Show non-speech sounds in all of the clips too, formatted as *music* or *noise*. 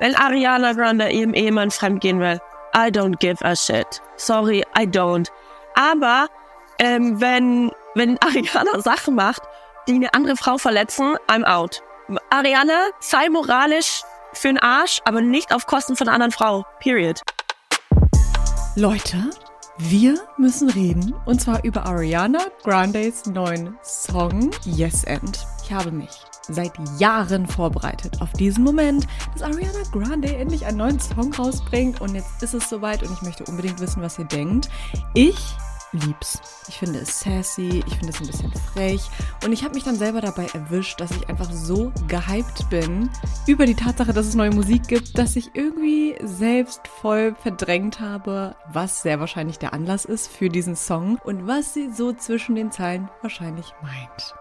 Wenn Ariana Grande ihrem Ehemann fremdgehen will, I don't give a shit. Sorry, I don't. Aber ähm, wenn, wenn *laughs* Ariana Sachen macht, die eine andere Frau verletzen, I'm out. Ariana, sei moralisch für den Arsch, aber nicht auf Kosten von einer anderen Frau. Period. Leute, wir müssen reden und zwar über Ariana Grandes neuen Song Yes End. Ich habe mich seit Jahren vorbereitet auf diesen Moment, dass Ariana Grande endlich einen neuen Song rausbringt und jetzt ist es soweit und ich möchte unbedingt wissen, was ihr denkt. Ich lieb's. Ich finde es sassy, ich finde es ein bisschen frech und ich habe mich dann selber dabei erwischt, dass ich einfach so gehypt bin über die Tatsache, dass es neue Musik gibt, dass ich irgendwie selbst voll verdrängt habe, was sehr wahrscheinlich der Anlass ist für diesen Song und was sie so zwischen den Zeilen wahrscheinlich meint.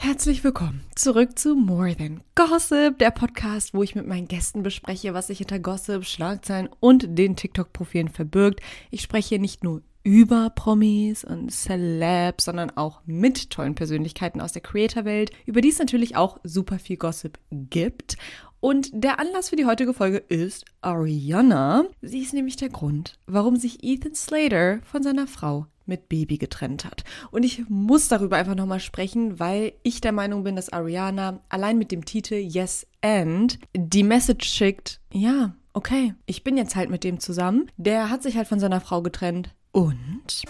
Herzlich willkommen zurück zu More Than Gossip, der Podcast, wo ich mit meinen Gästen bespreche, was sich hinter Gossip, Schlagzeilen und den TikTok-Profilen verbirgt. Ich spreche nicht nur über Promis und Celebs, sondern auch mit tollen Persönlichkeiten aus der Creator-Welt, über die es natürlich auch super viel Gossip gibt. Und der Anlass für die heutige Folge ist Ariana. Sie ist nämlich der Grund, warum sich Ethan Slater von seiner Frau mit Baby getrennt hat. Und ich muss darüber einfach nochmal sprechen, weil ich der Meinung bin, dass Ariana allein mit dem Titel Yes and die Message schickt, ja, okay, ich bin jetzt halt mit dem zusammen. Der hat sich halt von seiner Frau getrennt. Und?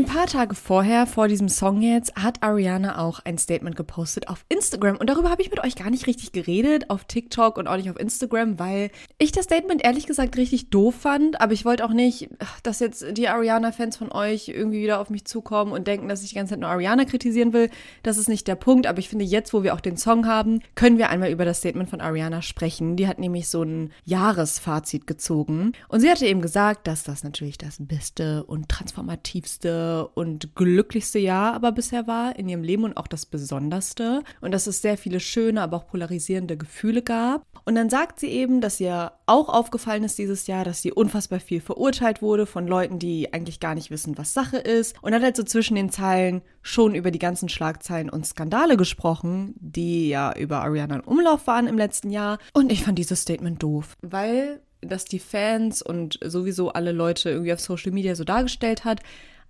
Ein paar Tage vorher, vor diesem Song jetzt, hat Ariana auch ein Statement gepostet auf Instagram. Und darüber habe ich mit euch gar nicht richtig geredet, auf TikTok und auch nicht auf Instagram, weil ich das Statement ehrlich gesagt richtig doof fand. Aber ich wollte auch nicht, dass jetzt die Ariana-Fans von euch irgendwie wieder auf mich zukommen und denken, dass ich die ganze Zeit nur Ariana kritisieren will. Das ist nicht der Punkt. Aber ich finde, jetzt, wo wir auch den Song haben, können wir einmal über das Statement von Ariana sprechen. Die hat nämlich so ein Jahresfazit gezogen. Und sie hatte eben gesagt, dass das natürlich das beste und transformativste und glücklichste Jahr aber bisher war in ihrem Leben und auch das besonderste. Und dass es sehr viele schöne, aber auch polarisierende Gefühle gab. Und dann sagt sie eben, dass ihr auch aufgefallen ist dieses Jahr, dass sie unfassbar viel verurteilt wurde von Leuten, die eigentlich gar nicht wissen, was Sache ist. Und hat halt so zwischen den Zeilen schon über die ganzen Schlagzeilen und Skandale gesprochen, die ja über Ariana in Umlauf waren im letzten Jahr. Und ich fand dieses Statement doof, weil das die Fans und sowieso alle Leute irgendwie auf Social Media so dargestellt hat,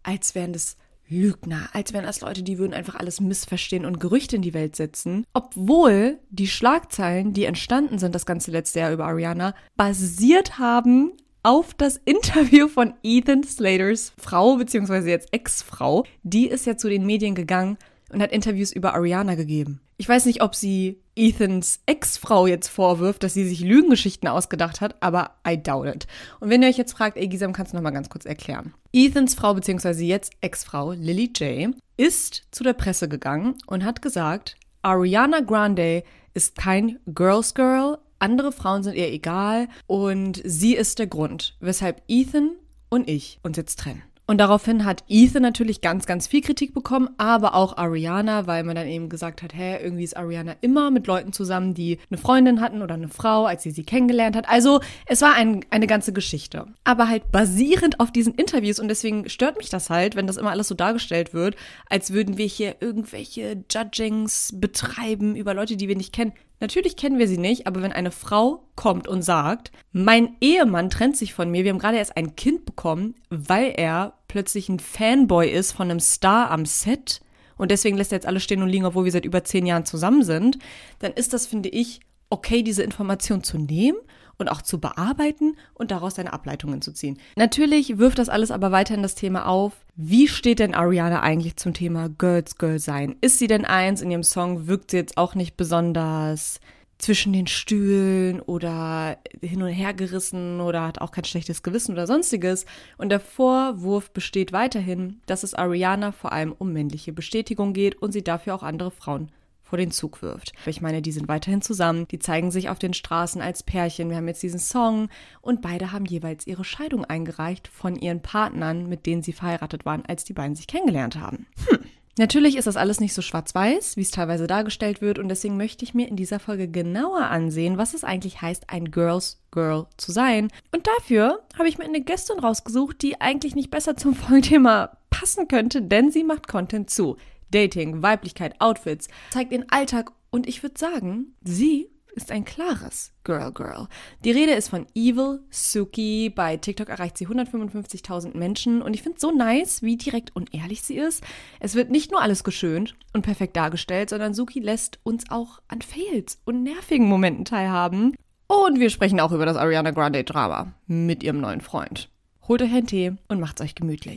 als wären das Lügner, als wären das Leute, die würden einfach alles missverstehen und Gerüchte in die Welt setzen. Obwohl die Schlagzeilen, die entstanden sind das ganze letzte Jahr über Ariana, basiert haben auf das Interview von Ethan Slaters Frau, beziehungsweise jetzt Ex-Frau. Die ist ja zu den Medien gegangen und hat Interviews über Ariana gegeben. Ich weiß nicht, ob sie Ethans Ex-Frau jetzt vorwirft, dass sie sich Lügengeschichten ausgedacht hat, aber I doubt it. Und wenn ihr euch jetzt fragt, ey Gisam, kannst du noch mal ganz kurz erklären? Ethans Frau bzw. jetzt Ex-Frau Lily J ist zu der Presse gegangen und hat gesagt, Ariana Grande ist kein Girls Girl, andere Frauen sind ihr egal und sie ist der Grund, weshalb Ethan und ich uns jetzt trennen. Und daraufhin hat Ethan natürlich ganz, ganz viel Kritik bekommen, aber auch Ariana, weil man dann eben gesagt hat, hä, irgendwie ist Ariana immer mit Leuten zusammen, die eine Freundin hatten oder eine Frau, als sie sie kennengelernt hat. Also es war ein, eine ganze Geschichte. Aber halt basierend auf diesen Interviews und deswegen stört mich das halt, wenn das immer alles so dargestellt wird, als würden wir hier irgendwelche Judgings betreiben über Leute, die wir nicht kennen. Natürlich kennen wir sie nicht, aber wenn eine Frau kommt und sagt, mein Ehemann trennt sich von mir, wir haben gerade erst ein Kind bekommen, weil er plötzlich ein Fanboy ist von einem Star am Set und deswegen lässt er jetzt alles stehen und liegen, obwohl wir seit über zehn Jahren zusammen sind, dann ist das, finde ich, okay, diese Information zu nehmen und auch zu bearbeiten und daraus seine Ableitungen zu ziehen. Natürlich wirft das alles aber weiterhin das Thema auf, wie steht denn Ariana eigentlich zum Thema Girls Girl sein? Ist sie denn eins? In ihrem Song wirkt sie jetzt auch nicht besonders zwischen den Stühlen oder hin und her gerissen oder hat auch kein schlechtes Gewissen oder sonstiges. Und der Vorwurf besteht weiterhin, dass es Ariana vor allem um männliche Bestätigung geht und sie dafür auch andere Frauen vor den Zug wirft. Ich meine, die sind weiterhin zusammen, die zeigen sich auf den Straßen als Pärchen. Wir haben jetzt diesen Song und beide haben jeweils ihre Scheidung eingereicht von ihren Partnern, mit denen sie verheiratet waren, als die beiden sich kennengelernt haben. Hm. Natürlich ist das alles nicht so schwarz-weiß, wie es teilweise dargestellt wird, und deswegen möchte ich mir in dieser Folge genauer ansehen, was es eigentlich heißt, ein Girls Girl zu sein. Und dafür habe ich mir eine Gästin rausgesucht, die eigentlich nicht besser zum Folgenthema passen könnte, denn sie macht Content zu Dating, Weiblichkeit, Outfits, zeigt ihren Alltag und ich würde sagen, sie ist ein klares Girl Girl. Die Rede ist von Evil Suki. Bei TikTok erreicht sie 155.000 Menschen und ich finde es so nice, wie direkt und ehrlich sie ist. Es wird nicht nur alles geschönt und perfekt dargestellt, sondern Suki lässt uns auch an Fails und nervigen Momenten teilhaben. Und wir sprechen auch über das Ariana Grande Drama mit ihrem neuen Freund. Holt euch einen Tee und macht's euch gemütlich.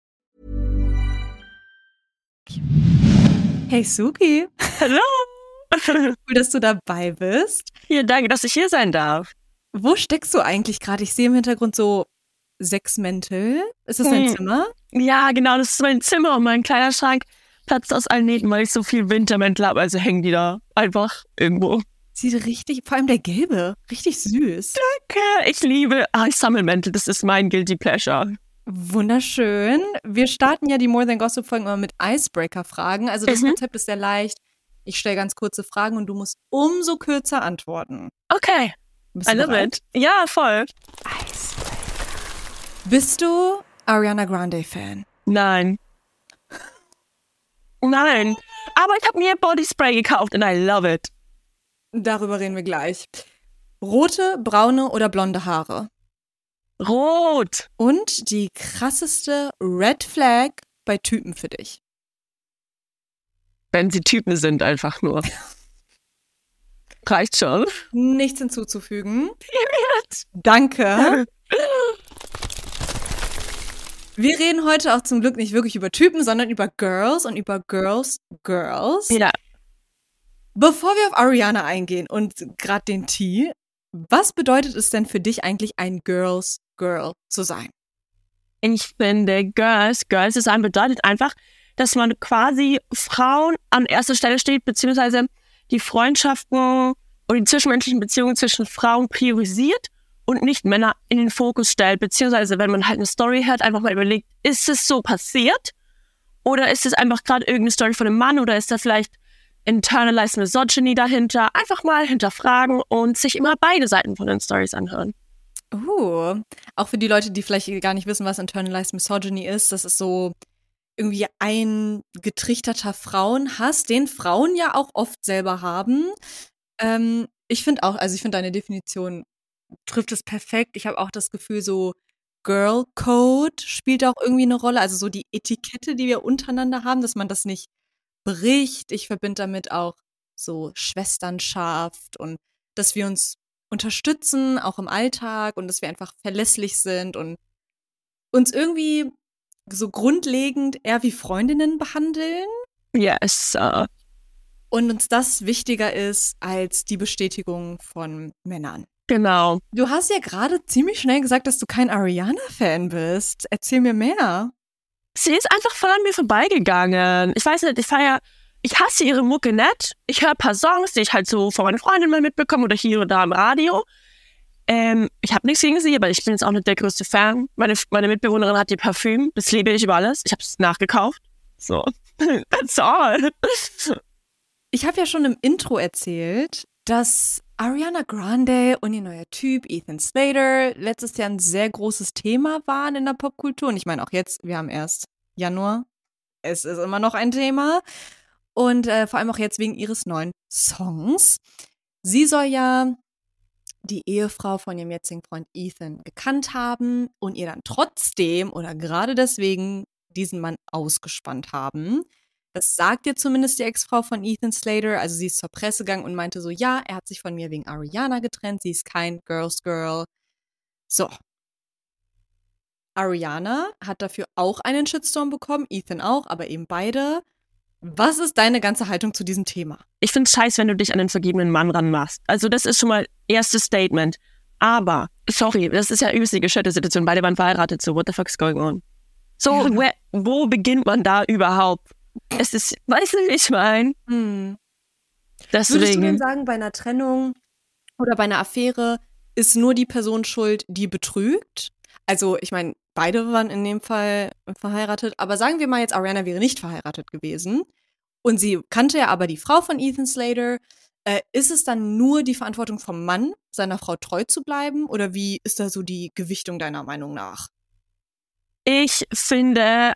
Hey Suki, Hallo! *laughs* cool, dass du dabei bist. Ja, danke, dass ich hier sein darf. Wo steckst du eigentlich gerade? Ich sehe im Hintergrund so sechs Mäntel. Ist das dein Hm. Zimmer? Ja, genau, das ist mein Zimmer und mein kleiner Schrank platzt aus allen Nähten, weil ich so viel Wintermäntel habe, also hängen die da einfach irgendwo. Sieht richtig, vor allem der gelbe, richtig süß. Danke, ich liebe, ah, ich sammle Mäntel, das ist mein Guilty Pleasure. Wunderschön. Wir starten ja die More Than Gossip Folgen immer mit Icebreaker-Fragen. Also das Mhm. Konzept ist sehr leicht. Ich stelle ganz kurze Fragen und du musst umso kürzer antworten. Okay, I love bereit? it. Ja, voll. Bist du Ariana Grande Fan? Nein. *laughs* Nein. Aber ich habe mir Body Spray gekauft and I love it. Darüber reden wir gleich. Rote, braune oder blonde Haare? Rot. Und die krasseste Red Flag bei Typen für dich? Wenn sie Typen sind, einfach nur. *laughs* Reicht schon. Nichts hinzuzufügen. Danke. Wir reden heute auch zum Glück nicht wirklich über Typen, sondern über Girls und über Girls, Girls. Ja. Bevor wir auf Ariana eingehen und gerade den Tee, was bedeutet es denn für dich eigentlich, ein Girls Girl zu sein? Ich finde, Girls, Girls zu sein bedeutet einfach, dass man quasi Frauen an erster Stelle steht, beziehungsweise die Freundschaften und die zwischenmenschlichen Beziehungen zwischen Frauen priorisiert und nicht Männer in den Fokus stellt, beziehungsweise wenn man halt eine Story hört, einfach mal überlegt, ist es so passiert? Oder ist es einfach gerade irgendeine Story von einem Mann oder ist da vielleicht internalized Misogyny dahinter? Einfach mal hinterfragen und sich immer beide Seiten von den Stories anhören. Uh, auch für die Leute, die vielleicht gar nicht wissen, was Internalized Misogyny ist, das ist so irgendwie ein getrichterter Frauenhass, den Frauen ja auch oft selber haben. Ähm, ich finde auch, also ich finde deine Definition trifft es perfekt. Ich habe auch das Gefühl, so Girl Code spielt auch irgendwie eine Rolle. Also so die Etikette, die wir untereinander haben, dass man das nicht bricht. Ich verbinde damit auch so Schwesternschaft und dass wir uns unterstützen, auch im Alltag und dass wir einfach verlässlich sind und uns irgendwie so grundlegend eher wie Freundinnen behandeln Yes. Uh, und uns das wichtiger ist als die Bestätigung von Männern. genau. Du hast ja gerade ziemlich schnell gesagt, dass du kein Ariana-Fan bist. Erzähl mir mehr. Sie ist einfach voll an mir vorbeigegangen. Ich weiß nicht, ich feier, ich hasse ihre Mucke nicht. Ich höre ein paar Songs, die ich halt so von meinen Freundinnen mal mitbekomme oder hier und da im Radio. Ähm, ich habe nichts gegen sie, aber ich bin jetzt auch nicht der größte Fan. Meine, meine Mitbewohnerin hat ihr Parfüm, das liebe ich über alles. Ich habe es nachgekauft. So, *laughs* that's all. Ich habe ja schon im Intro erzählt, dass Ariana Grande und ihr neuer Typ Ethan Slater letztes Jahr ein sehr großes Thema waren in der Popkultur. Und ich meine auch jetzt, wir haben erst Januar. Es ist immer noch ein Thema. Und äh, vor allem auch jetzt wegen ihres neuen Songs. Sie soll ja die Ehefrau von ihrem jetzigen Freund Ethan gekannt haben und ihr dann trotzdem oder gerade deswegen diesen Mann ausgespannt haben. Das sagt ihr zumindest die Ex-Frau von Ethan Slater. Also sie ist zur Presse gegangen und meinte so, ja, er hat sich von mir wegen Ariana getrennt. Sie ist kein Girls Girl. So. Ariana hat dafür auch einen Shitstorm bekommen, Ethan auch, aber eben beide. Was ist deine ganze Haltung zu diesem Thema? Ich finde es scheiße, wenn du dich an den vergebenen Mann ranmachst. Also das ist schon mal erstes Statement. Aber, sorry, das ist ja übelst die geschötte Situation. Beide waren verheiratet, so what the fuck is going on? So, Ja. where, wo beginnt man da überhaupt? Es ist, weißt du, wie ich meine? Hm. Würdest du denn Deswegen, sagen, bei einer Trennung oder bei einer Affäre ist nur die Person schuld, die betrügt? Also, ich meine, beide waren in dem Fall verheiratet, aber sagen wir mal jetzt, Ariana wäre nicht verheiratet gewesen und sie kannte ja aber die Frau von Ethan Slater. Äh, ist es dann nur die Verantwortung vom Mann, seiner Frau treu zu bleiben? Oder wie ist da so die Gewichtung deiner Meinung nach? ich finde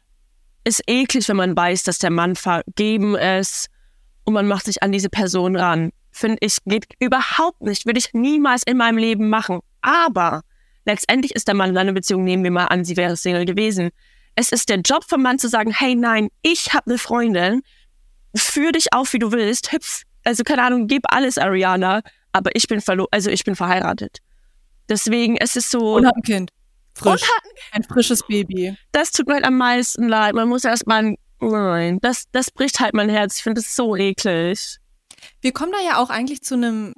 es eklig, wenn man weiß, dass der Mann vergeben ist und man macht sich an diese Person ran. Finde ich, geht überhaupt nicht. Würde ich niemals in meinem Leben machen. Aber letztendlich ist der Mann in einer Beziehung, nehmen wir mal an, sie wäre Single gewesen. Es ist der Job vom Mann zu sagen, hey nein, ich habe eine Freundin, führ dich auf, wie du willst, hüpf, also keine Ahnung, gib alles, Ariana, aber ich bin verlo also ich bin verheiratet. Deswegen es ist so, Und hat ein Kind. Frisch. Und hat ein frisches Baby. das tut mir halt am meisten leid. Man muss erstmal, nein, das, das bricht halt mein Herz. Ich finde das so eklig. Wir kommen da ja auch eigentlich zu einem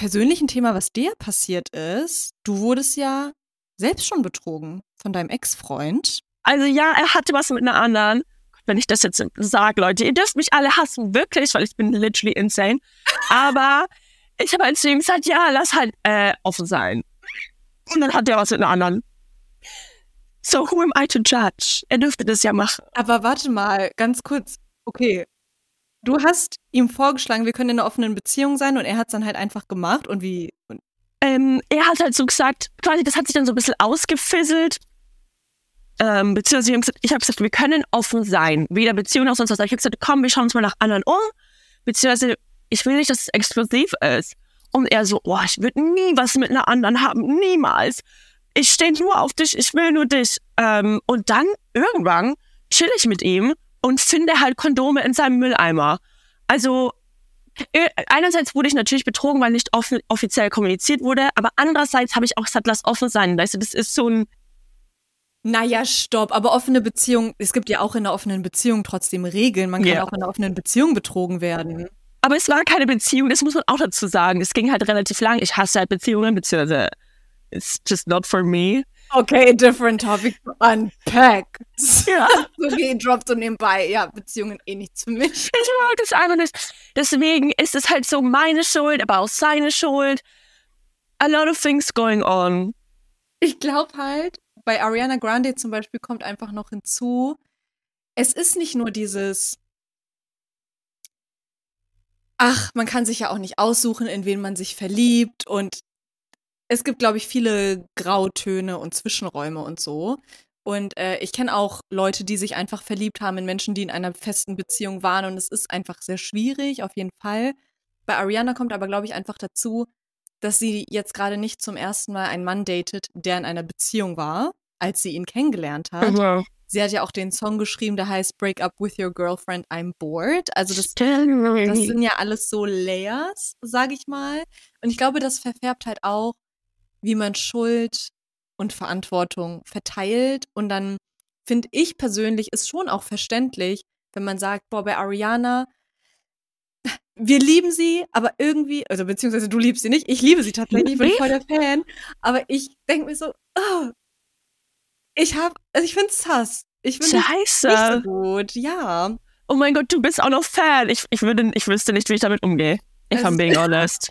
persönlichen Thema, was dir passiert ist. Du wurdest ja selbst schon betrogen von deinem Ex-Freund. Also ja, er hatte was mit einer anderen. Wenn ich das jetzt sage, Leute, ihr dürft mich alle hassen, wirklich, weil ich bin literally insane. Aber ich habe halt zu ihm gesagt, ja, lass halt äh, offen sein. Und dann hat er was mit einer anderen. So, who am I to judge? Er dürfte das ja machen. Aber warte mal, ganz kurz. Okay. Du hast ihm vorgeschlagen, wir können in einer offenen Beziehung sein und er hat es dann halt einfach gemacht und wie. Und ähm, er hat halt so gesagt, quasi, das hat sich dann so ein bisschen ausgefisselt. Ähm, beziehungsweise ich habe gesagt, wir können offen sein, weder Beziehung noch sonst was. Ich habe gesagt, komm, wir schauen uns mal nach anderen um. Beziehungsweise ich will nicht, dass es exklusiv ist. Und er so, oh, ich würde nie was mit einer anderen haben, niemals. Ich stehe nur auf dich, ich will nur dich. Ähm, und dann irgendwann chill ich mit ihm und finde halt Kondome in seinem Mülleimer. Also äh, einerseits wurde ich natürlich betrogen, weil nicht offen, offiziell kommuniziert wurde, aber andererseits habe ich auch gesagt, lass offen sein. Weißt du, das ist so ein, naja, stopp, aber offene Beziehung, es gibt ja auch in einer offenen Beziehung trotzdem Regeln. Man kann Ja. auch in einer offenen Beziehung betrogen werden. aber es war keine Beziehung, das muss man auch dazu sagen. Es ging halt relativ lang. Ich hasse halt Beziehungen, beziehungsweise it's just not for me. Okay, different topic to unpack. *laughs* Ja. Okay, droppt so nebenbei. Ja, Beziehungen eh nichts für mich. Ich mag es einfach nicht. Deswegen ist es halt so meine Schuld, aber auch seine Schuld. A lot of things going on. Ich glaube halt, bei Ariana Grande zum Beispiel kommt einfach noch hinzu, es ist nicht nur dieses, ach, man kann sich ja auch nicht aussuchen, in wen man sich verliebt und es gibt, glaube ich, viele Grautöne und Zwischenräume und so. Und äh, ich kenne auch Leute, die sich einfach verliebt haben in Menschen, die in einer festen Beziehung waren. Und es ist einfach sehr schwierig, auf jeden Fall. Bei Ariana kommt aber, glaube ich, einfach dazu, dass sie jetzt gerade nicht zum ersten Mal einen Mann datet, der in einer Beziehung war, als sie ihn kennengelernt hat. Mhm. Sie hat ja auch den Song geschrieben, der heißt Break Up With Your Girlfriend, I'm Bored. Also das, das Das sind ja alles so Layers, sag ich mal. Und ich glaube, das verfärbt halt auch, wie man Schuld und Verantwortung verteilt. Und dann finde ich persönlich ist schon auch verständlich, wenn man sagt, boah, bei Ariana, wir lieben sie, aber irgendwie, also beziehungsweise du liebst sie nicht, ich liebe sie tatsächlich, ich bin voll der Fan, aber ich denke mir so, oh, ich hab, also ich finde sass. Ich finde es nicht so Scheiße. gut, ja. Oh mein Gott, du bist auch noch Fan. Ich, ich, würde, ich wüsste nicht, wie ich damit umgehe. If Es I'm being honest.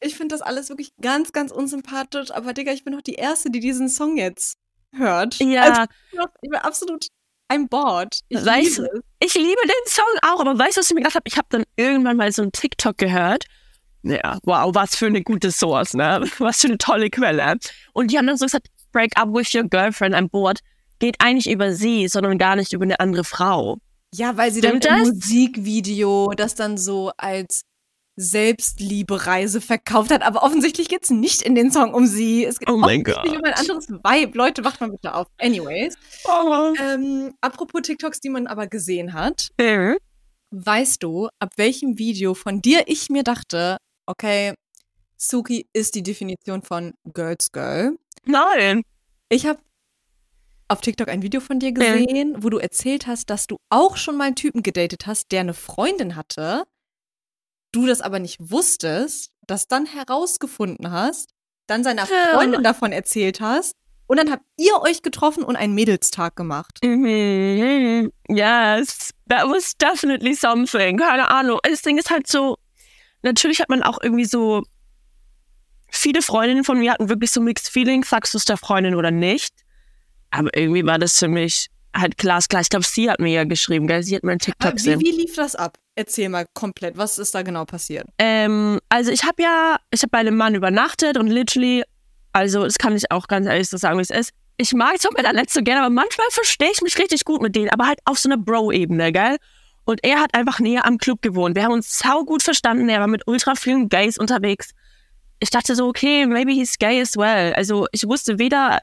ich finde das alles wirklich ganz, ganz unsympathisch, aber Digga, ich bin doch die Erste, die diesen Song jetzt hört. Ja. Also, ich bin doch- ich bin absolut I'm bored. Ich weißt liebe ich liebe den Song auch, aber weißt du, was ich mir gedacht habe? Ich habe dann irgendwann mal so einen TikTok gehört. Ja, wow, was für eine gute Source, ne? *laughs* Was für eine tolle Quelle. Und die haben dann so gesagt, break up with your girlfriend, I'm bored. Geht eigentlich über sie, sondern gar nicht über eine andere Frau. Ja, weil sie Stimmt dann im das? Musikvideo das dann so als Selbstliebe-Reise verkauft hat. Aber offensichtlich geht es nicht in den Song um sie. Es geht Oh mein offensichtlich um ein anderes Vibe. Leute, wacht mal bitte auf. Anyways. Oh. Ähm, apropos TikToks, die man aber gesehen hat. Äh, Weißt du, ab welchem Video von dir ich mir dachte, okay, Suki ist die Definition von Girls Girl. Nein. Ich habe auf TikTok ein Video von dir gesehen, wo du erzählt hast, dass du auch schon mal einen Typen gedatet hast, der eine Freundin hatte, du das aber nicht wusstest, das dann herausgefunden hast, dann seiner. Freundin davon erzählt hast und dann habt ihr euch getroffen und einen Mädelstag gemacht. Mhm. Yes, that was definitely something. Keine Ahnung. Das Ding ist halt so, natürlich hat man auch irgendwie so, viele Freundinnen von mir hatten wirklich so Mixed Feelings, sagst du es der Freundin oder nicht. Aber irgendwie war das für mich halt glasklar. Ich glaube, sie hat mir ja geschrieben, gell? Sie hat mir einen TikTok gesehen. Wie, wie lief das ab? Erzähl mal komplett, was ist da genau passiert? Ähm, also ich habe ja, ich habe bei einem Mann übernachtet und literally, also das kann ich auch ganz ehrlich so sagen, wie es ist. Ich mag es auch mit nicht so gerne, aber manchmal verstehe ich mich richtig gut mit denen, aber halt auf so einer Bro-Ebene, gell? Und er hat einfach näher am Club gewohnt. Wir haben uns sau gut verstanden. Er war mit ultra vielen Gays unterwegs. Ich dachte so, okay, maybe he's gay as well. Also ich wusste weder,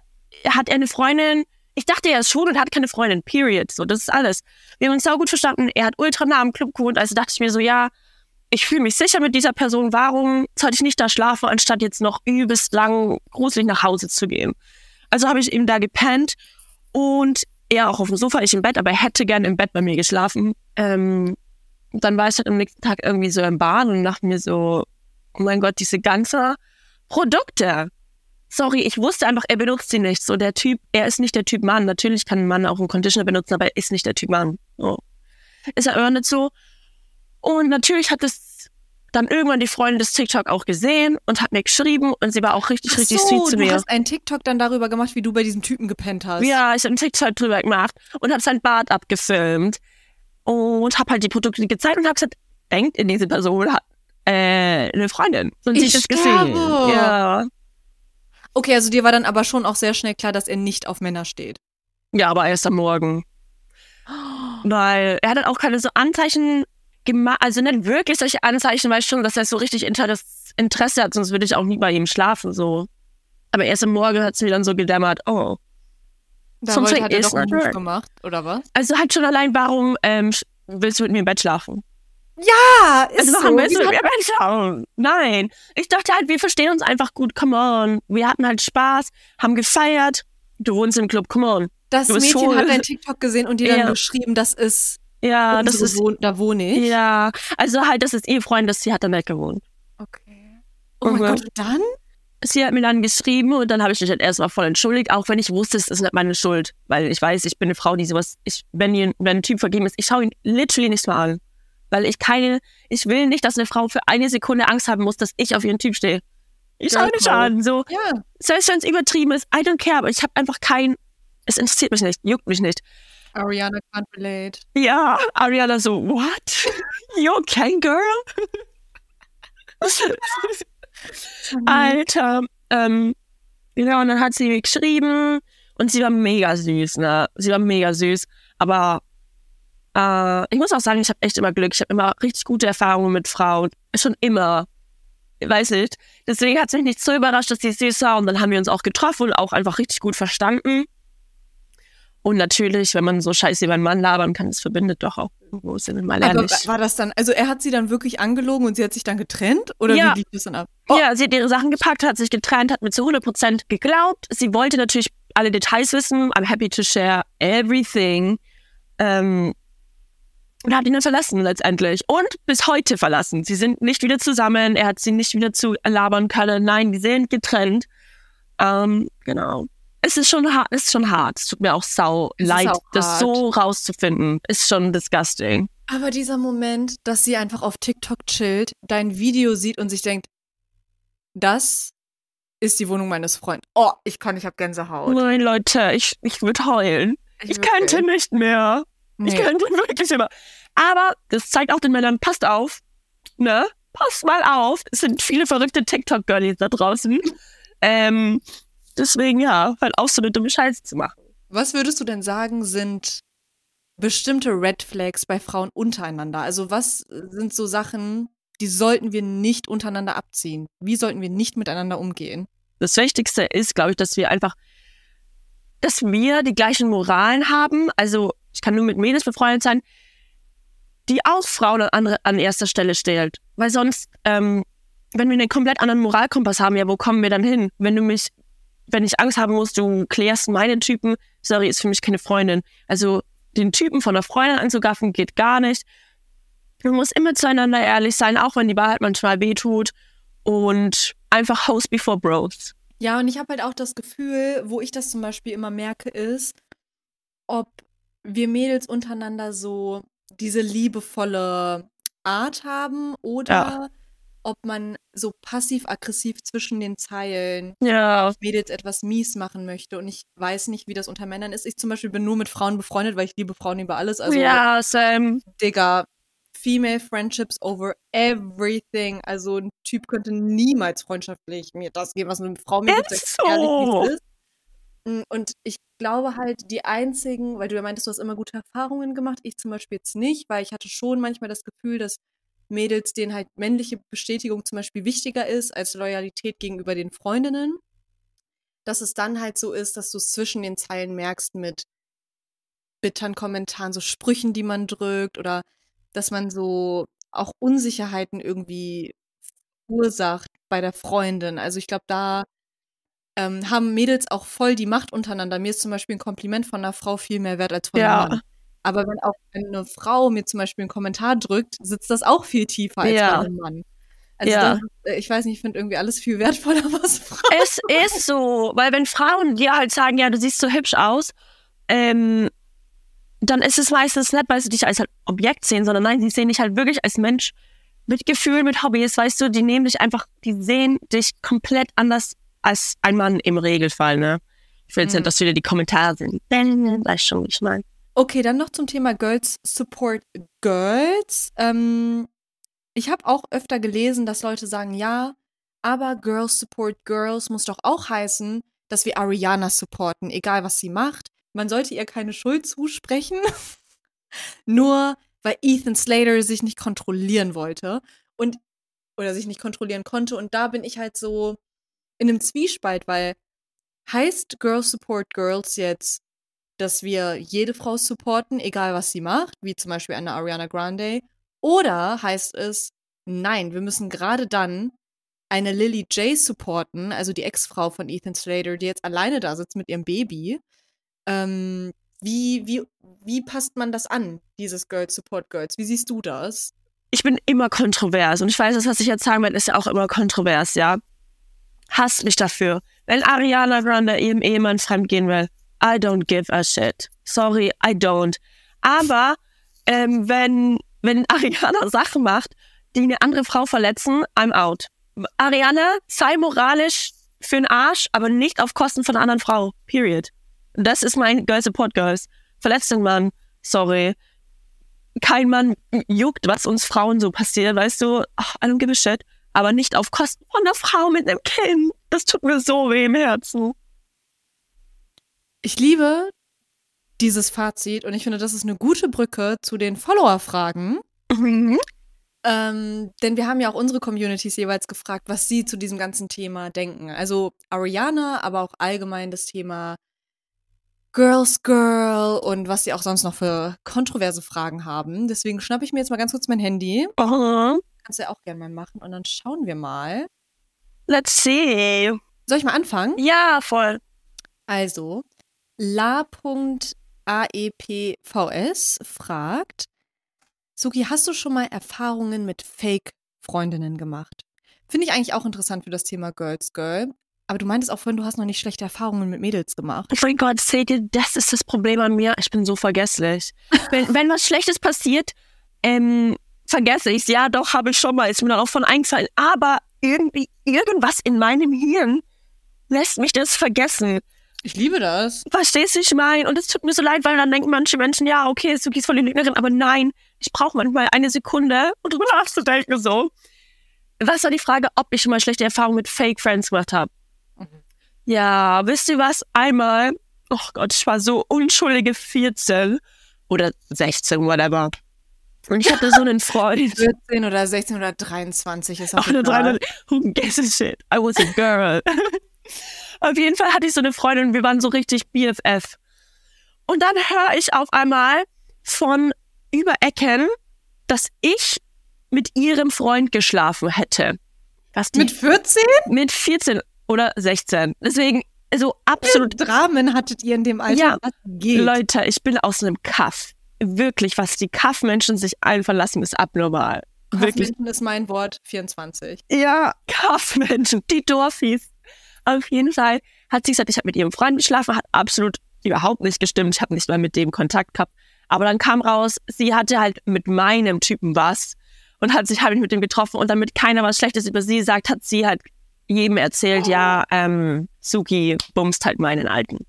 hat er eine Freundin. Ich dachte, er ist schwul und hat keine Freundin. Period. So, das ist alles. Wir haben uns sau gut verstanden. Er hat ultra nah am Club gewohnt. Also dachte ich mir so, ja, ich fühle mich sicher mit dieser Person. Warum sollte ich nicht da schlafen, anstatt jetzt noch übelst lang gruselig nach Hause zu gehen? Also habe ich eben da gepennt und er auch auf dem Sofa, ich im Bett, aber er hätte gern im Bett bei mir geschlafen. Ähm, dann war ich halt am nächsten Tag irgendwie so im Bahn und dachte mir so, oh mein Gott, diese ganzen Produkte. Sorry, ich wusste einfach, er benutzt sie nicht. So der Typ, er ist nicht der Typ Mann. Natürlich kann ein Mann auch einen Conditioner benutzen, aber er ist nicht der Typ Mann. So. Ist er immer nicht so. Und natürlich hat es dann irgendwann die Freundin des TikTok auch gesehen und hat mir geschrieben und sie war auch richtig, Ach richtig so, sweet zu du mir. hast einen TikTok dann darüber gemacht, wie du bei diesem Typen gepennt hast. Ja, ich habe einen TikTok drüber gemacht und habe sein Bart abgefilmt und habe halt die Produkte gezeigt und habe gesagt, denkt in diese Person hat äh, eine Freundin. Und Ich sie hat das gesehen. sterbe. Ja. Okay, also dir war dann aber schon auch sehr schnell klar, dass er nicht auf Männer steht. ja, aber erst am Morgen. Weil er hat dann auch keine so Anzeichen gemacht, also nicht wirklich solche Anzeichen, weil schon, dass er so richtig Interesse, Interesse hat, sonst würde ich auch nie bei ihm schlafen, so. Aber erst am Morgen hat es mir dann so gedämmert, oh. Da Something hat er doch einen gemacht, oder was? Also halt schon allein, warum ähm, willst du mit mir im Bett schlafen? Ja, ist Also so. im Bett schlafen? Nein. Ich dachte halt, wir verstehen uns einfach gut, come on. Wir hatten halt Spaß, haben gefeiert. Du wohnst im Club, come on. Das Mädchen schwul. hat dein TikTok gesehen und dir dann Ja. geschrieben, das ist Ja, das ist, Wohn da wohne ich. ja. Also halt, das ist ihr Freund, das sie hat dann nicht gewohnt. Okay. Oh mein Mhm. Gott, und dann? Sie hat mir dann geschrieben und dann habe ich mich halt erstmal voll entschuldigt, auch wenn ich wusste, es ist nicht meine Schuld. Weil ich weiß, ich bin eine Frau, die sowas, ich, wenn, ihr, wenn ein Typ vergeben ist, ich schaue ihn literally nicht mal an. Weil ich keine, ich will nicht, dass eine Frau für eine Sekunde Angst haben muss, dass ich auf ihren Typ stehe. Ich schaue nicht an, so. Ja. Selbst wenn es übertrieben ist, I don't care, aber ich habe einfach kein, es interessiert mich nicht, juckt mich nicht. Ariana can't relate. Ja, Ariana so, what? *laughs* You okay, girl? *laughs* Alter, ähm, ja, und dann hat sie mir geschrieben und sie war mega süß, ne? Sie war mega süß, aber äh, ich muss auch sagen, ich habe echt immer Glück. Ich habe immer richtig gute Erfahrungen mit Frauen. Schon immer. Weiß nicht. Deswegen hat es mich nicht so überrascht, dass sie süß war und dann haben wir uns auch getroffen und auch einfach richtig gut verstanden. Und natürlich, wenn man so scheiße über einen Mann labern kann, das verbindet doch auch irgendwo, wir mal Aber ehrlich. war das dann, also er hat sie dann wirklich angelogen und sie hat sich dann getrennt? Oder Ja. wie lief das dann ab? Oh, Ja, sie hat ihre Sachen gepackt, hat sich getrennt, hat mir zu 100% geglaubt. Sie wollte natürlich alle Details wissen. I'm happy to share everything. Ähm, und hat ihn dann verlassen letztendlich. Und bis heute verlassen. Sie sind nicht wieder zusammen. Er hat sie nicht wieder zu labern können. Nein, die sind getrennt. Ähm, genau. Es ist schon hart. Es ist schon hart. Es tut mir auch sau Es leid, auch das so rauszufinden. Ist schon disgusting. Aber dieser Moment, dass sie einfach auf TikTok chillt, dein Video sieht und sich denkt, das ist die Wohnung meines Freundes. Oh, ich kann, ich hab Gänsehaut. Nein, Leute, ich, ich würde heulen. Ich könnte nicht mehr. Ich Nee. könnte wirklich immer. Aber das zeigt auch den Männern, passt auf, ne? Passt mal auf. Es sind viele verrückte TikTok-Girlies da draußen. Ähm, deswegen ja, halt auch so eine dumme Scheiße zu machen. Was würdest du denn sagen, sind bestimmte Red Flags bei Frauen untereinander? Also was sind so Sachen, die sollten wir nicht untereinander abziehen? Wie sollten wir nicht miteinander umgehen? Das Wichtigste ist, glaube ich, dass wir einfach, dass wir die gleichen Moralen haben. Also ich kann nur mit Mädels befreundet sein, die auch Frauen an, an erster Stelle stellt. Weil sonst, ähm, wenn wir einen komplett anderen Moralkompass haben, ja, wo kommen wir dann hin? Wenn du mich, wenn ich Angst haben muss, du klärst meinen Typen, sorry, ist für mich keine Freundin. Also den Typen von einer Freundin anzugaffen, geht gar nicht. Man muss immer zueinander ehrlich sein, auch wenn die Wahrheit manchmal wehtut. Und einfach House before Bros. Ja, und ich habe halt auch das Gefühl, wo ich das zum Beispiel immer merke, ist, ob wir Mädels untereinander so diese liebevolle Art haben oder Ja. ob man so passiv-aggressiv zwischen den Zeilen Ja, Mädels etwas mies machen möchte. Und ich weiß nicht, wie das unter Männern ist. Ich zum Beispiel bin nur mit Frauen befreundet, weil ich liebe Frauen über alles. Also, ja, Sam. Digga, Female Friendships over everything. Also ein Typ könnte niemals freundschaftlich mir das geben, was eine Frau mir gibt. Ehrlich, so. es ist. Mm, Und ich glaube halt, die einzigen, weil du ja meintest, du hast immer gute Erfahrungen gemacht, ich zum Beispiel jetzt nicht, weil ich hatte schon manchmal das Gefühl, dass Mädels, denen halt männliche Bestätigung zum Beispiel wichtiger ist als Loyalität gegenüber den Freundinnen, dass es dann halt so ist, dass du es zwischen den Zeilen merkst mit bittern Kommentaren, so Sprüchen, die man drückt oder dass man so auch Unsicherheiten irgendwie verursacht bei der Freundin. Also ich glaube, da ähm, haben Mädels auch voll die Macht untereinander. Mir ist zum Beispiel ein Kompliment von einer Frau viel mehr wert als von Ja. einem Mann. Aber wenn auch eine Frau mir zum Beispiel einen Kommentar drückt, sitzt das auch viel tiefer als Ja. bei einem Mann. Also Ja. das, äh, ich weiß nicht, ich finde irgendwie alles viel wertvoller, *laughs* was Frauen. Es ist so, weil wenn Frauen dir halt sagen, ja, du siehst so hübsch aus, ähm, dann ist es meistens nicht, weil sie dich als halt Objekt sehen, sondern nein, sie sehen dich halt wirklich als Mensch mit Gefühl, mit Hobbys, weißt du, die nehmen dich einfach, die sehen dich komplett anders als ein Mann im Regelfall, ne? Ich will jetzt Mhm. nicht, dass wieder die Kommentare sind. Weißt schon, wie ich meine. Okay, dann noch zum Thema Girls Support Girls. Ähm, ich habe auch öfter gelesen, dass Leute sagen, ja, aber Girls Support Girls muss doch auch heißen, dass wir Ariana supporten, egal was sie macht. Man sollte ihr keine Schuld zusprechen, *laughs* nur weil Ethan Slater sich nicht kontrollieren wollte und oder sich nicht kontrollieren konnte. Und da bin ich halt so in einem Zwiespalt, weil heißt Girls Support Girls jetzt dass wir jede Frau supporten, egal was sie macht, wie zum Beispiel eine Ariana Grande? Oder heißt es, nein, wir müssen gerade dann eine Lily J supporten, also die Ex-Frau von Ethan Slater, die jetzt alleine da sitzt mit ihrem Baby. Ähm, wie, wie, wie passt man das an, dieses Girls Support Girls? Wie siehst du das? ich bin immer kontrovers und ich weiß, das, was ich jetzt sagen werde, ist ja auch immer kontrovers, ja. Hasst mich dafür. Wenn Ariana Grande ihrem Ehemann fremdgehen will, I don't give a shit. Sorry, I don't. Aber ähm, wenn, wenn Ariana *laughs* Sachen macht, die eine andere Frau verletzen, I'm out. Ariana, sei moralisch für den Arsch, aber nicht auf Kosten von einer anderen Frau. Period. Das ist mein Girl Support Girls. Verletzt den Mann, sorry kein Mann juckt, was uns Frauen so passiert, weißt du, ach, I don't give a shit, aber nicht auf Kosten von einer Frau mit einem Kind. Das tut mir so weh im Herzen. Ich liebe dieses Fazit und ich finde, das ist eine gute Brücke zu den Follower-Fragen. Mhm. Ähm, denn wir haben ja auch unsere Communities jeweils gefragt, was sie zu diesem ganzen Thema denken. Also Ariana, aber auch allgemein das Thema Girls Girl und was sie auch sonst noch für kontroverse Fragen haben. Deswegen schnappe ich mir jetzt mal ganz kurz mein Handy. Oh, Kannst du ja auch gerne mal machen und dann schauen wir mal. let's see. Soll ich mal anfangen? Ja, voll. Also, la.aepvs fragt, Suki, hast du schon mal Erfahrungen mit Fake-Freundinnen gemacht? Finde ich eigentlich auch interessant für das Thema Girls Girl. Aber du meintest auch vorhin, du hast noch nicht schlechte Erfahrungen mit Mädels gemacht. Oh mein Gott, seht ihr, das ist das Problem an mir. Ich bin so vergesslich. *laughs* wenn, wenn was Schlechtes passiert, ähm, vergesse ich es. Ja, doch, habe ich schon mal. Ist mir dann auch von eingefallen. Aber irgendwie, irgendwas in meinem Hirn lässt mich das vergessen. Ich liebe das. Verstehst du, ich meine? Und es tut mir so leid, weil dann denken manche Menschen, ja, okay, Suki ist voll die Lügnerin, aber nein, ich brauche manchmal eine Sekunde, *laughs* um drüber nachzudenken, so. Was war die Frage, ob ich schon mal schlechte Erfahrungen mit Fake Friends gemacht habe? Ja, wisst ihr was? Einmal, oh Gott, ich war so unschuldige 14 oder 16, whatever. Und ich hatte so einen Freund. *laughs* 14 oder 16 oder 23 ist auch Auch eine egal. 300. Who gives a shit? I was a girl. *laughs* auf jeden Fall hatte ich so eine Freundin und wir waren so richtig BFF. Und dann höre ich auf einmal von über Ecken, dass ich mit ihrem Freund geschlafen hätte. Was die Mit 14? mit 14 oder 16. Deswegen, so absolut Dramen hattet ihr in dem Alter? Ja. Leute, ich bin aus einem Kaff. Wirklich, was die Kaffmenschen sich einfallen lassen, ist abnormal. Wirklich. Kaufmännchen ist mein Wort, 24. Ja, Kaffmenschen, die Dorfies. Auf jeden Fall hat sie gesagt, ich habe mit ihrem Freund geschlafen, hat absolut überhaupt nicht gestimmt. Ich habe nicht mal mit dem Kontakt gehabt. Aber dann kam raus, sie hatte halt mit meinem Typen was und hat sich halt mit dem getroffen und damit keiner was Schlechtes über sie sagt, hat sie halt jedem erzählt, ja, ähm, Suki bumst halt meinen Alten.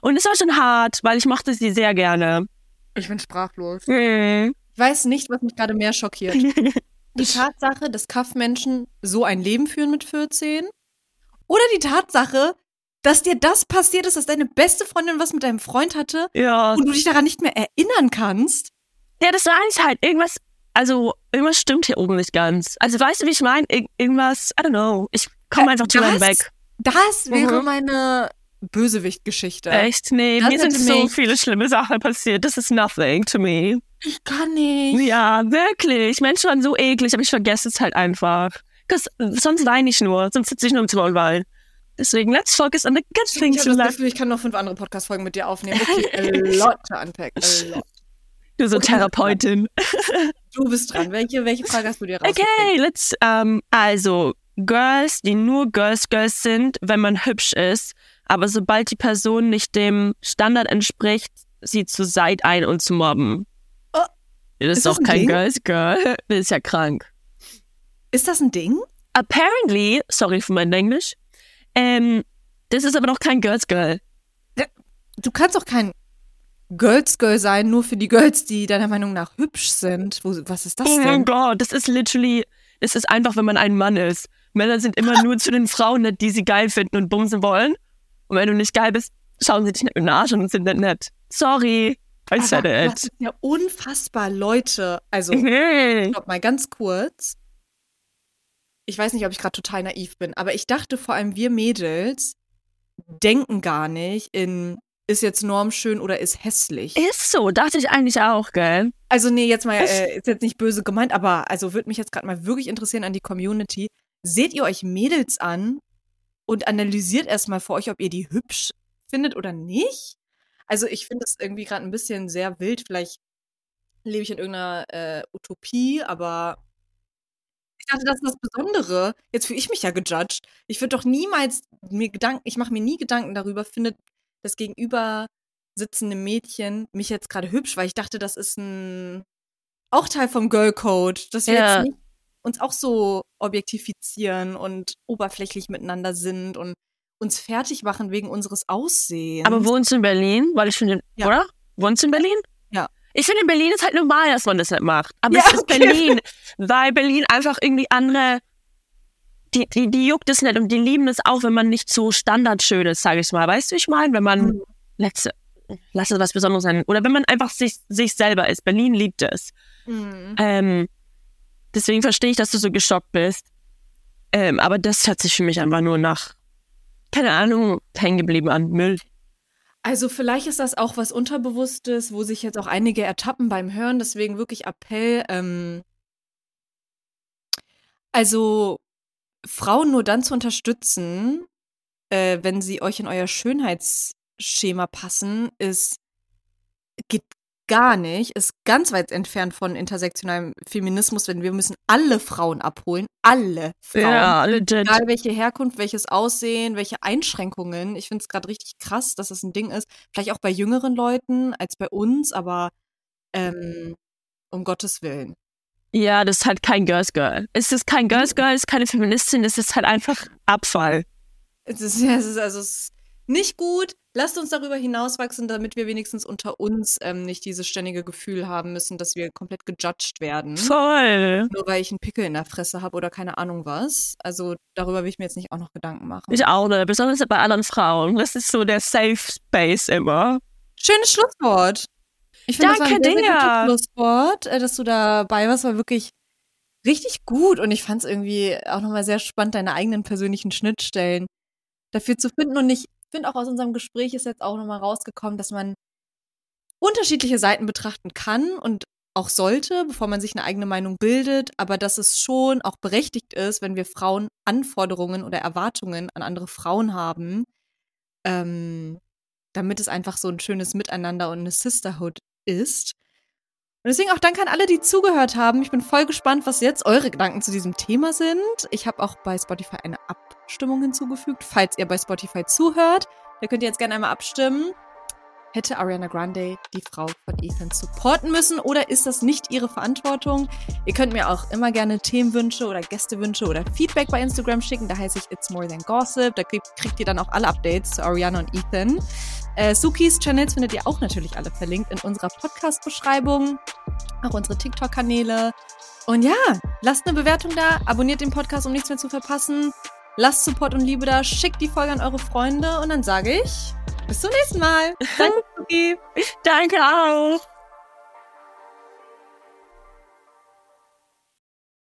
Und es war schon hart, weil ich mochte sie sehr gerne. Ich bin sprachlos. Hm. Ich weiß nicht, was mich gerade mehr schockiert. *laughs* Die Tatsache, dass Kaffmenschen so ein Leben führen mit 14? Oder die Tatsache, dass dir das passiert ist, dass deine beste Freundin was mit deinem Freund hatte Ja, und du dich daran nicht mehr erinnern kannst? Ja, das war eigentlich halt irgendwas, also irgendwas stimmt hier oben nicht ganz. Also weißt du, wie ich meine? Ir irgendwas, I don't know. Ich komme Äh, einfach drüber hinweg. Das wäre Mhm. meine Bösewicht-Geschichte. Echt? Nee, Das mir sind so viele schlimme Sachen passiert. Das ist nothing to me. Ich kann nicht. Ja, wirklich. Menschen waren so eklig, aber ich vergesse es halt einfach. sonst weine ich nur, sonst sitze ich nur im Zimmer und weine. Deswegen, let's focus on the good Ich things habe in life. Gefühl, ich kann noch fünf andere Podcast-Folgen mit dir aufnehmen. Okay, a lot to unpack. A lot. Du so Okay. Therapeutin. *laughs* Du bist dran. Welche, welche Frage hast du dir rausgepickt? Okay, let's, ähm, also, Girls, die nur Girls, Girls sind, wenn man hübsch ist, aber sobald die Person nicht dem Standard entspricht, sie zu Seid ein und zu mobben. Oh, das ist doch ein kein Ding? Girls Girl. *laughs* Das ist ja krank. Ist das ein Ding? Apparently, sorry für mein Englisch, ähm, das ist aber noch kein Girls Girl. Du kannst doch kein Girls Girl sein, nur für die Girls, die deiner Meinung nach hübsch sind. Wo, was ist das Oh mein denn? Gott, das ist literally, das ist einfach, wenn man ein Mann ist. Männer sind immer nur zu den Frauen die sie geil finden und bumsen wollen. Und wenn du nicht geil bist, schauen sie dich nicht in den Arsch und sind nicht nett. Sorry, I said Aber das it. ist ja unfassbar, Leute. Also, Mhm. stopp mal ganz kurz. Ich weiß nicht, ob ich gerade total naiv bin, aber ich dachte vor allem, wir Mädels denken gar nicht in ist jetzt normschön oder ist hässlich. Ist so, dachte ich eigentlich auch, gell? Also nee, jetzt mal, äh, ist jetzt nicht böse gemeint, aber also würde mich jetzt gerade mal wirklich interessieren an die Community. Seht ihr euch Mädels an und analysiert erstmal für euch, ob ihr die hübsch findet oder nicht? Also ich finde es irgendwie gerade ein bisschen sehr wild. Vielleicht lebe ich in irgendeiner äh, Utopie, aber ich dachte, das ist das Besondere. Jetzt fühle ich mich ja gejudged. Ich würde doch niemals mir Gedanken, ich mache mir nie Gedanken darüber, findet das gegenüber sitzende Mädchen mich jetzt gerade hübsch, weil ich dachte, das ist ein auch Teil vom Girl Code, dass wir Ja. jetzt nicht uns auch so objektifizieren und oberflächlich miteinander sind und uns fertig machen wegen unseres Aussehens. Aber wohnst du in Berlin? Weil ich finde, Ja. oder? Wohnst du in Berlin? Ja. Ich finde, in Berlin ist halt normal, dass man das nicht macht. Aber Ja, es ist okay. Berlin, weil Berlin einfach irgendwie andere, die, die, die juckt es nicht und die lieben es auch, wenn man nicht so standardschön ist, sage ich mal. Weißt du, wie ich meine? Wenn man, Mhm. letzte, lass es was Besonderes sein. Oder wenn man einfach sich, sich selber ist. Berlin liebt es. Mhm. Ähm, deswegen verstehe ich, dass du so geschockt bist. Ähm, aber das hört sich für mich einfach nur nach, keine Ahnung, hängen geblieben an Müll. Also vielleicht ist das auch was Unterbewusstes, wo sich jetzt auch einige ertappen beim Hören. Deswegen wirklich Appell. Ähm, also Frauen nur dann zu unterstützen, äh, wenn sie euch in euer Schönheitsschema passen, ist geht gar nicht, ist ganz weit entfernt von intersektionalem Feminismus, denn wir müssen alle Frauen abholen, alle Frauen. Ja, legit. Egal welche Herkunft, welches Aussehen, welche Einschränkungen. Ich finde es gerade richtig krass, dass das ein Ding ist. Vielleicht auch bei jüngeren Leuten als bei uns, aber ähm, um Gottes Willen. Ja, das ist halt kein Girls Girl. Es ist kein Girls Girl, es ist keine Feministin, es ist halt einfach Abfall. Es ist, ja, es ist also es, nicht gut. Lasst uns darüber hinauswachsen, damit wir wenigstens unter uns ähm, nicht dieses ständige Gefühl haben müssen, dass wir komplett gejudged werden. Voll. Nur weil ich einen Pickel in der Fresse habe oder keine Ahnung was. Also darüber will ich mir jetzt nicht auch noch Gedanken machen. Ich auch nicht, besonders bei anderen Frauen. Das ist so der Safe Space immer. Schönes Schlusswort. Ich finde, das war ein gutes Schlusswort, äh, dass du dabei warst, war wirklich richtig gut. Und ich fand es irgendwie auch nochmal sehr spannend, deine eigenen persönlichen Schnittstellen dafür zu finden. Und ich finde auch aus unserem Gespräch ist jetzt auch nochmal rausgekommen, dass man unterschiedliche Seiten betrachten kann und auch sollte, bevor man sich eine eigene Meinung bildet, aber dass es schon auch berechtigt ist, wenn wir Frauen Anforderungen oder Erwartungen an andere Frauen haben, ähm, damit es einfach so ein schönes Miteinander und eine Sisterhood ist. Und deswegen auch danke an alle, die zugehört haben. Ich bin voll gespannt, was jetzt eure Gedanken zu diesem Thema sind. Ich habe auch bei Spotify eine Abstimmung hinzugefügt, falls ihr bei Spotify zuhört. Da könnt ihr jetzt gerne einmal abstimmen. Hätte Ariana Grande die Frau von Ethan supporten müssen oder ist das nicht ihre Verantwortung? Ihr könnt mir auch immer gerne Themenwünsche oder Gästewünsche oder Feedback bei Instagram schicken. Da heiße ich It's More Than Gossip. Da kriegt, ihr dann auch alle Updates zu Ariana und Ethan. Äh, Sukis Channels findet ihr auch natürlich alle verlinkt in unserer Podcast-Beschreibung. Auch unsere TikTok-Kanäle. Und ja, lasst eine Bewertung da, abonniert den Podcast, um nichts mehr zu verpassen. Lasst Support und Liebe da, schickt die Folge an eure Freunde und dann sage ich bis zum nächsten Mal. *laughs* Danke. Danke auch.